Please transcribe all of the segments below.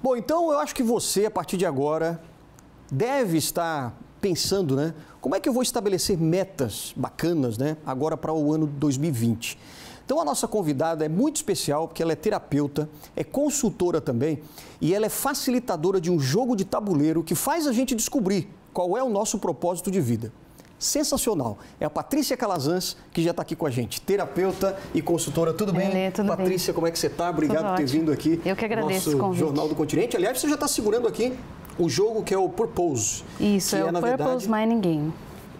Bom, então eu acho que você, a partir de agora, deve estar pensando, né? Como é que eu vou estabelecer metas bacanas, né? Agora para o ano 2020. Então a nossa convidada é muito especial porque ela é terapeuta, é consultora também e ela é facilitadora de um jogo de tabuleiro que faz a gente descobrir qual é o nosso propósito de vida sensacional. É a Patrícia Calazans, que já está aqui com a gente, terapeuta e consultora. Tudo bem? Elê, tudo Patrícia, bem. como é que você está? Obrigado por ter vindo aqui. Eu que agradeço nosso o. Jornal do Continente. Aliás, você já está segurando aqui um jogo que é o Purpose. Isso, que é, o Purpose verdade, Mining Game.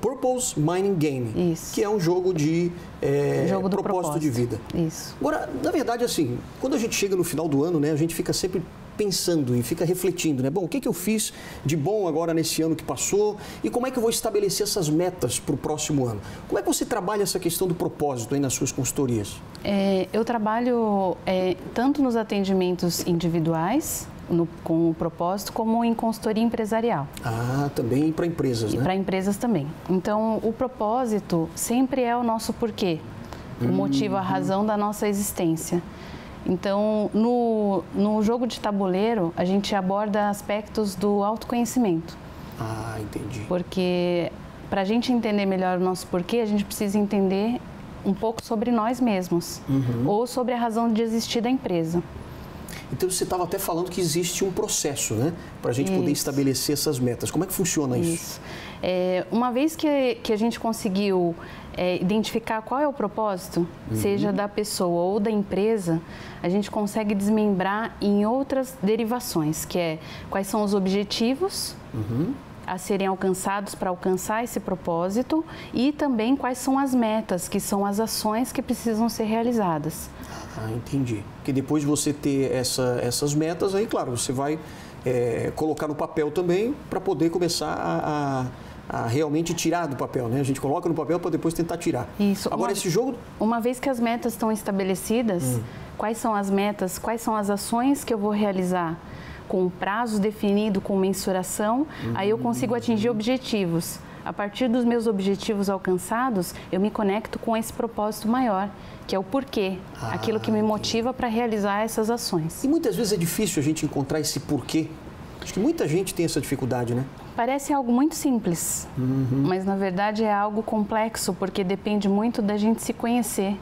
Purpose Mining Game. Isso. Que é um jogo de é, Jogo do propósito, de vida. Isso. Agora, na verdade, assim, quando a gente chega no final do ano, né, a gente fica sempre pensando e fica refletindo, né? Bom, o que, que eu fiz de bom agora nesse ano que passou e como é que eu vou estabelecer essas metas para o próximo ano? Como é que você trabalha essa questão do propósito aí nas suas consultorias? É, eu trabalho é, tanto nos atendimentos individuais, no, com o propósito, como em consultoria empresarial. Ah, também para empresas, né? para empresas também. Então, o propósito sempre é o nosso porquê, o motivo, a razão da nossa existência. Então, no, no jogo de tabuleiro, a gente aborda aspectos do autoconhecimento. Ah, entendi. Porque para a gente entender melhor o nosso porquê, a gente precisa entender um pouco sobre nós mesmos ou sobre a razão de existir da empresa. Então você estava até falando que existe um processo, né? Para a gente poder Isso. estabelecer essas metas. Como é que funciona isso? Isso. É, uma vez que, que a gente conseguiu é, identificar qual é o propósito, seja da pessoa ou da empresa, a gente consegue desmembrar em outras derivações, que é quais são os objetivos a serem alcançados para alcançar esse propósito e também quais são as metas, que são as ações que precisam ser realizadas. Ah, entendi. Porque depois de você ter essa, essas metas, aí, claro, você vai é, colocar no papel também para poder começar a, a- a realmente tirar do papel, né? A gente coloca no papel para depois tentar tirar. Isso. Agora, Uma- esse jogo Uma vez que as metas estão estabelecidas, quais são as metas, quais são as ações que eu vou realizar com um prazo definido, com mensuração, aí eu consigo atingir objetivos. A partir dos meus objetivos alcançados, eu me conecto com esse propósito maior, que é o porquê, aquilo que me motiva para realizar essas ações. E muitas vezes é difícil a gente encontrar esse porquê. Acho que muita gente tem essa dificuldade, né? Parece algo muito simples, mas na verdade é algo complexo, porque depende muito da gente se conhecer,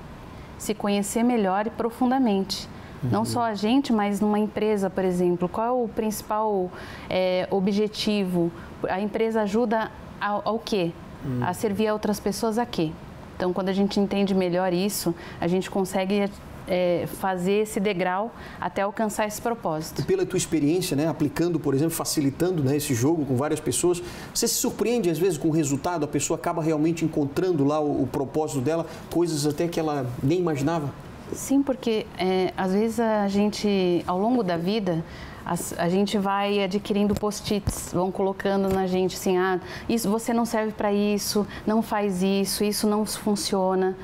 se conhecer melhor e profundamente. Não só a gente, mas numa empresa, por exemplo. Qual é o principal é, objetivo? A empresa ajuda ao, ao quê? A servir a outras pessoas a quê? Então, quando a gente entende melhor isso, a gente consegue é, fazer esse degrau até alcançar esse propósito. E pela tua experiência, né, aplicando, por exemplo, facilitando né, esse jogo com várias pessoas, você se surpreende às vezes com o resultado, a pessoa acaba realmente encontrando lá o, o propósito dela, coisas até que ela nem imaginava? Sim, porque é, às vezes a gente, ao longo da vida, as- a, gente vai adquirindo post-its, vão colocando na gente assim, ah, isso, você não serve para isso, não faz isso, isso não funciona.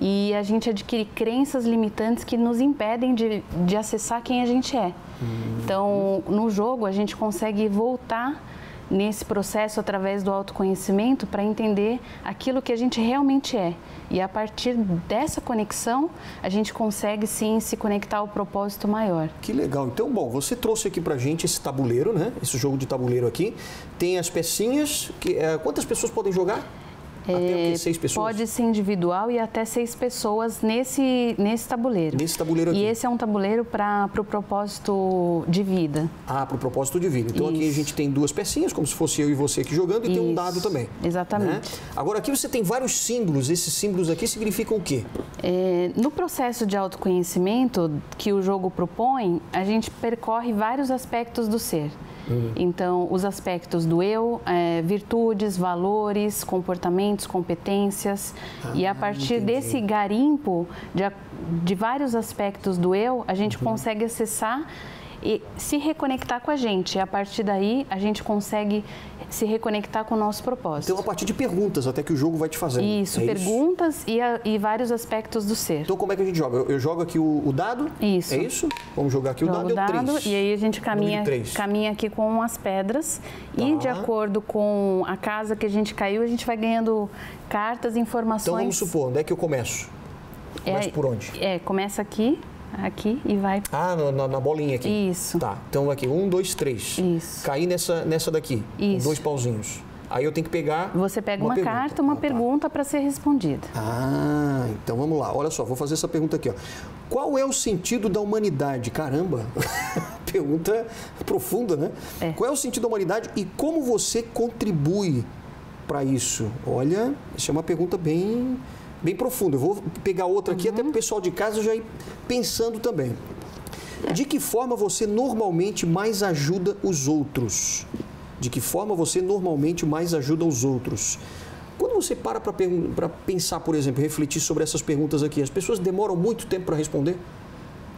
E a gente adquire crenças limitantes que nos impedem de, de acessar quem a gente é. Então, no jogo, a gente consegue voltar nesse processo através do autoconhecimento para entender aquilo que a gente realmente é. E a partir dessa conexão, a gente consegue sim se conectar ao propósito maior. Que legal. Então, bom, você trouxe aqui pra gente esse tabuleiro, né? Esse jogo de tabuleiro aqui. Tem as pecinhas. Que, é, quantas pessoas podem jogar? É, Seis pessoas? Pode ser individual e até seis pessoas nesse, nesse tabuleiro. Nesse tabuleiro aqui. E esse é um tabuleiro para o propósito de vida. Ah, para o propósito de vida. Então aqui a Isso. gente tem duas pecinhas, como se fosse eu e você aqui jogando, e tem um Isso, dado também. exatamente. né? Agora aqui você tem vários símbolos. Esses símbolos aqui significam o quê? É, no processo de autoconhecimento que o jogo propõe, a gente percorre vários aspectos do ser. Então, os aspectos do eu, é, virtudes, valores, comportamentos, competências. e a partir entendi. desse garimpo de, de vários aspectos do eu, a gente consegue acessar e se reconectar com a gente. E a partir daí, a gente consegue se reconectar com o nosso propósito. Então a partir de perguntas até que o jogo vai te fazendo. Isso, É perguntas E, a- e vários aspectos do ser. Então como é que a gente joga? Eu, eu jogo aqui o, o dado? Isso. É isso? Vamos jogar aqui o Joga dado, o é o dado 3. e aí a gente caminha, caminha aqui com as pedras e Tá. de acordo com a casa que a gente caiu, a gente vai ganhando cartas, informações. Então vamos supor, onde é que eu começo? Começo por onde? É, começa aqui aqui e vai. Ah, na, na bolinha aqui. Isso. Tá. Então aqui, um, dois, três. Isso. Cair nessa, nessa daqui. Isso. Dois pauzinhos. Aí eu tenho que pegar. Você pega uma, pergunta. carta, uma Ah, tá. pergunta para ser respondida. Ah, então vamos lá. Olha só, vou fazer essa pergunta aqui. Ó. Qual é o sentido da humanidade? Caramba, pergunta profunda, né? É. Qual é o sentido da humanidade e como você contribui para isso? Olha, isso é uma pergunta bem, bem profunda. Eu vou pegar outra aqui, até para o pessoal de casa já ir pensando também. De que forma você normalmente mais ajuda os outros? De que forma você normalmente mais ajuda os outros? Quando você para para pensar, por exemplo, refletir sobre essas perguntas aqui, as pessoas demoram muito tempo para responder?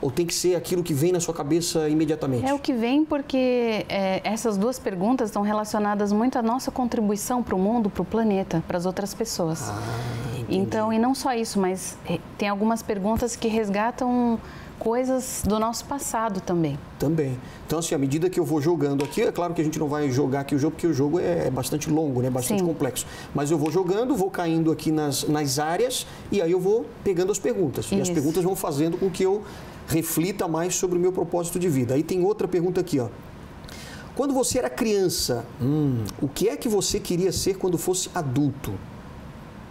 Ou tem que ser aquilo que vem na sua cabeça imediatamente? É o que vem porque é, essas duas perguntas estão relacionadas muito à nossa contribuição para o mundo, para o planeta, para as outras pessoas. Ah, entendi. então, e não só isso, mas é, tem algumas perguntas que resgatam coisas do nosso passado também. Também. Então, assim, à medida que eu vou jogando aqui, é claro que a gente não vai jogar aqui o jogo, porque o jogo é bastante longo, né? Bastante Sim. complexo. Mas eu vou jogando, vou caindo aqui nas, nas áreas e aí eu vou pegando as perguntas. E as Isso. perguntas vão fazendo com que eu reflita mais sobre o meu propósito de vida. Aí tem outra pergunta aqui, ó. Quando você era criança, hum, o que é que você queria ser quando fosse adulto?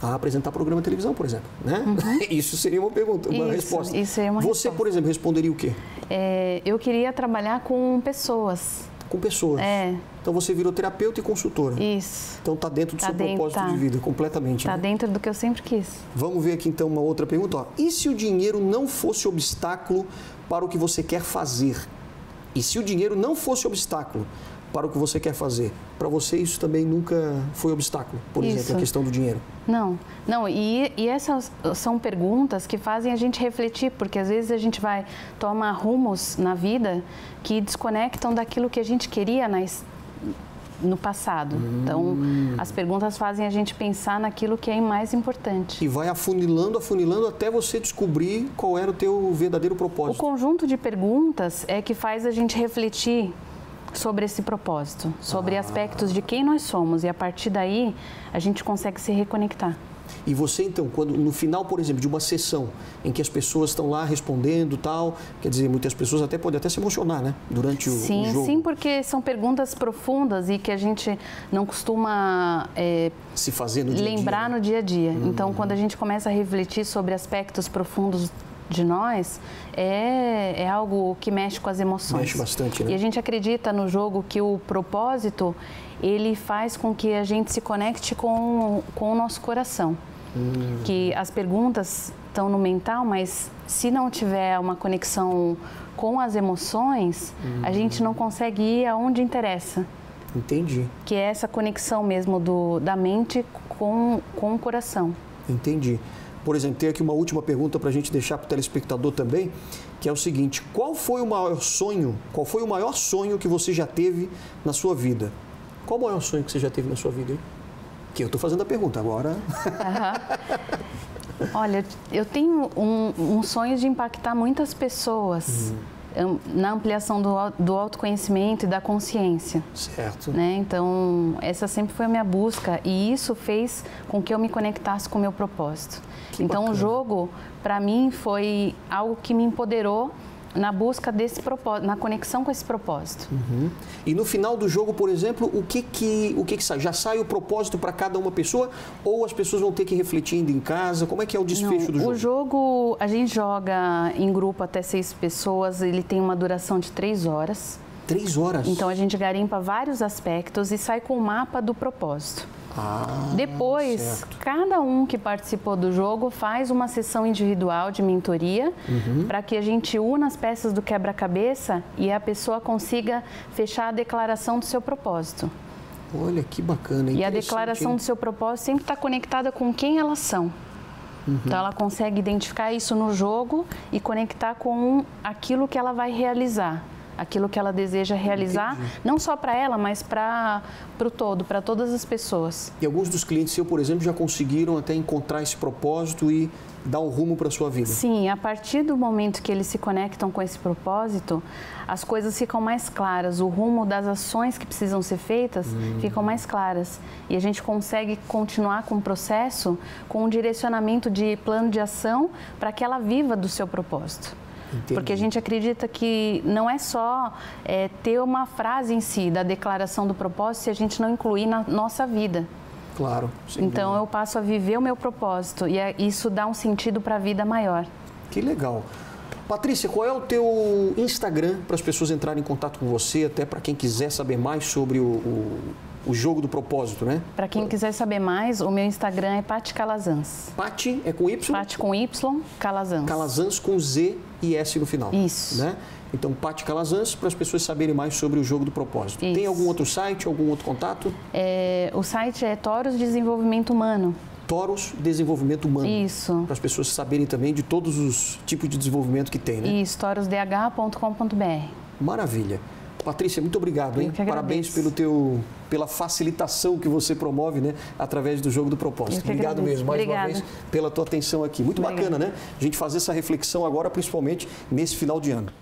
Ah, apresentar programa de televisão, por exemplo, né? Isso seria uma pergunta, uma Uhum. Isso, resposta. isso seria uma Você, resposta. por exemplo, responderia o quê? É, eu queria trabalhar com pessoas. Com pessoas. É, Então você virou terapeuta e consultora. isso. Então está dentro do Tá seu dentro, propósito tá. de vida, completamente. Está né? dentro do que eu sempre quis. Vamos ver aqui então uma outra pergunta. Ó. E se o dinheiro não fosse obstáculo para o que você quer fazer? E se o dinheiro não fosse obstáculo para o que você quer fazer? Para você isso também nunca foi obstáculo, por Isso. exemplo, a questão do dinheiro. Não, não, e, e essas são perguntas que fazem a gente refletir, porque às vezes a gente vai tomar rumos na vida que desconectam daquilo que a gente queria na, es- no passado. Então, as perguntas fazem a gente pensar naquilo que é mais importante. E vai afunilando, afunilando até você descobrir qual era o teu verdadeiro O propósito. conjunto de perguntas é que faz a gente refletir sobre esse propósito, sobre aspectos de quem nós somos, e a partir daí a gente consegue se reconectar. E você então, quando no final, por exemplo, de uma sessão em que as pessoas estão lá respondendo tal, quer dizer, muitas pessoas até podem até se emocionar, né? Durante o, o Sim, jogo. sim, porque são perguntas profundas e que a gente não costuma é, Se fazer no dia dia, lembrar né? no dia a dia. Então, quando a gente começa a refletir sobre aspectos profundos de nós, é, é algo que mexe com as emoções. Mexe bastante, né? E a gente acredita no jogo que o propósito, ele faz com que a gente se conecte com, com o nosso coração. Hum. Que as perguntas estão no mental, mas se não tiver uma conexão com as emoções, a Hum. gente não consegue ir aonde interessa Entendi, que é essa conexão mesmo do, da mente com, com o coração. entendi. Por exemplo, tem aqui uma última pergunta para a gente deixar para o telespectador também, que é o seguinte: qual foi o maior sonho? Qual foi o maior sonho que você já teve na sua vida? Qual o maior sonho que você já teve na sua vida? Hein? Que eu estou fazendo a pergunta agora. Olha, eu tenho um, um sonho de impactar muitas pessoas am- na ampliação do, do autoconhecimento e da consciência. Certo. Né? Então, essa sempre foi a minha busca e isso fez com que eu me conectasse com o meu propósito. Que então, bacana. o jogo, para mim, foi algo que me empoderou na busca desse propósito, na conexão com esse propósito. Uhum. E no final do jogo, por exemplo, o que que, o que, que sai? Já sai o propósito para cada uma pessoa ou as pessoas vão ter que refletir ainda em casa? Como é que é o desfecho do Não, jogo? O jogo, a gente joga em grupo até seis pessoas, ele tem uma duração de três horas. Três horas. Então a gente garimpa vários aspectos e sai com o mapa do propósito. Ah, Depois, certo. cada um que participou do jogo faz uma sessão individual de mentoria Uhum. para que a gente una as peças do quebra-cabeça e a pessoa consiga fechar a declaração do seu propósito. Olha que bacana. E a declaração hein? do seu propósito sempre está conectada com quem elas são. Uhum. Então ela consegue identificar isso no jogo e conectar com aquilo que ela vai realizar, aquilo que ela deseja realizar, não só para ela, mas para o todo, para todas as pessoas. E alguns dos clientes seu, por exemplo, já conseguiram até encontrar esse propósito e dar um rumo para a sua vida. Sim, a partir do momento que eles se conectam com esse propósito, as coisas ficam mais claras, o rumo das ações que precisam ser feitas ficam mais claras. E a gente consegue continuar com o processo com um direcionamento de plano de ação para que ela viva do seu propósito. Entendi. Porque a gente acredita que não é só é, ter uma frase em si da declaração do propósito se a gente não incluir na nossa vida. Claro. Então dúvida. eu passo a viver o meu propósito e é, isso dá um sentido para a vida maior. Que legal. Patrícia, qual é o teu Instagram para as pessoas entrarem em contato com você, até para quem quiser saber mais sobre o, o, o jogo do propósito, né? Para quem quiser saber mais, o meu Instagram é Pati Calazans. Pati é com Y? Pati com Y, Calazans. Calazans com Z e S no final. Isso. Né? Então, Pati Calazans, para as pessoas saberem mais sobre o jogo do propósito. Isso. Tem algum outro site, algum outro contato? É, o site é Toros Desenvolvimento Humano. Toros Desenvolvimento Humano. Isso. Para as pessoas saberem também de todos os tipos de desenvolvimento que tem, né? Isso, torosdh.com.br. Maravilha. Patrícia, muito obrigado, hein? Parabéns pelo teu, pela facilitação que você promove, né? Através do jogo do propósito. Obrigado agradeço. mesmo, mais Obrigada. uma vez, pela tua atenção aqui. Muito Obrigada. bacana, né? A gente fazer essa reflexão agora, principalmente nesse final de ano.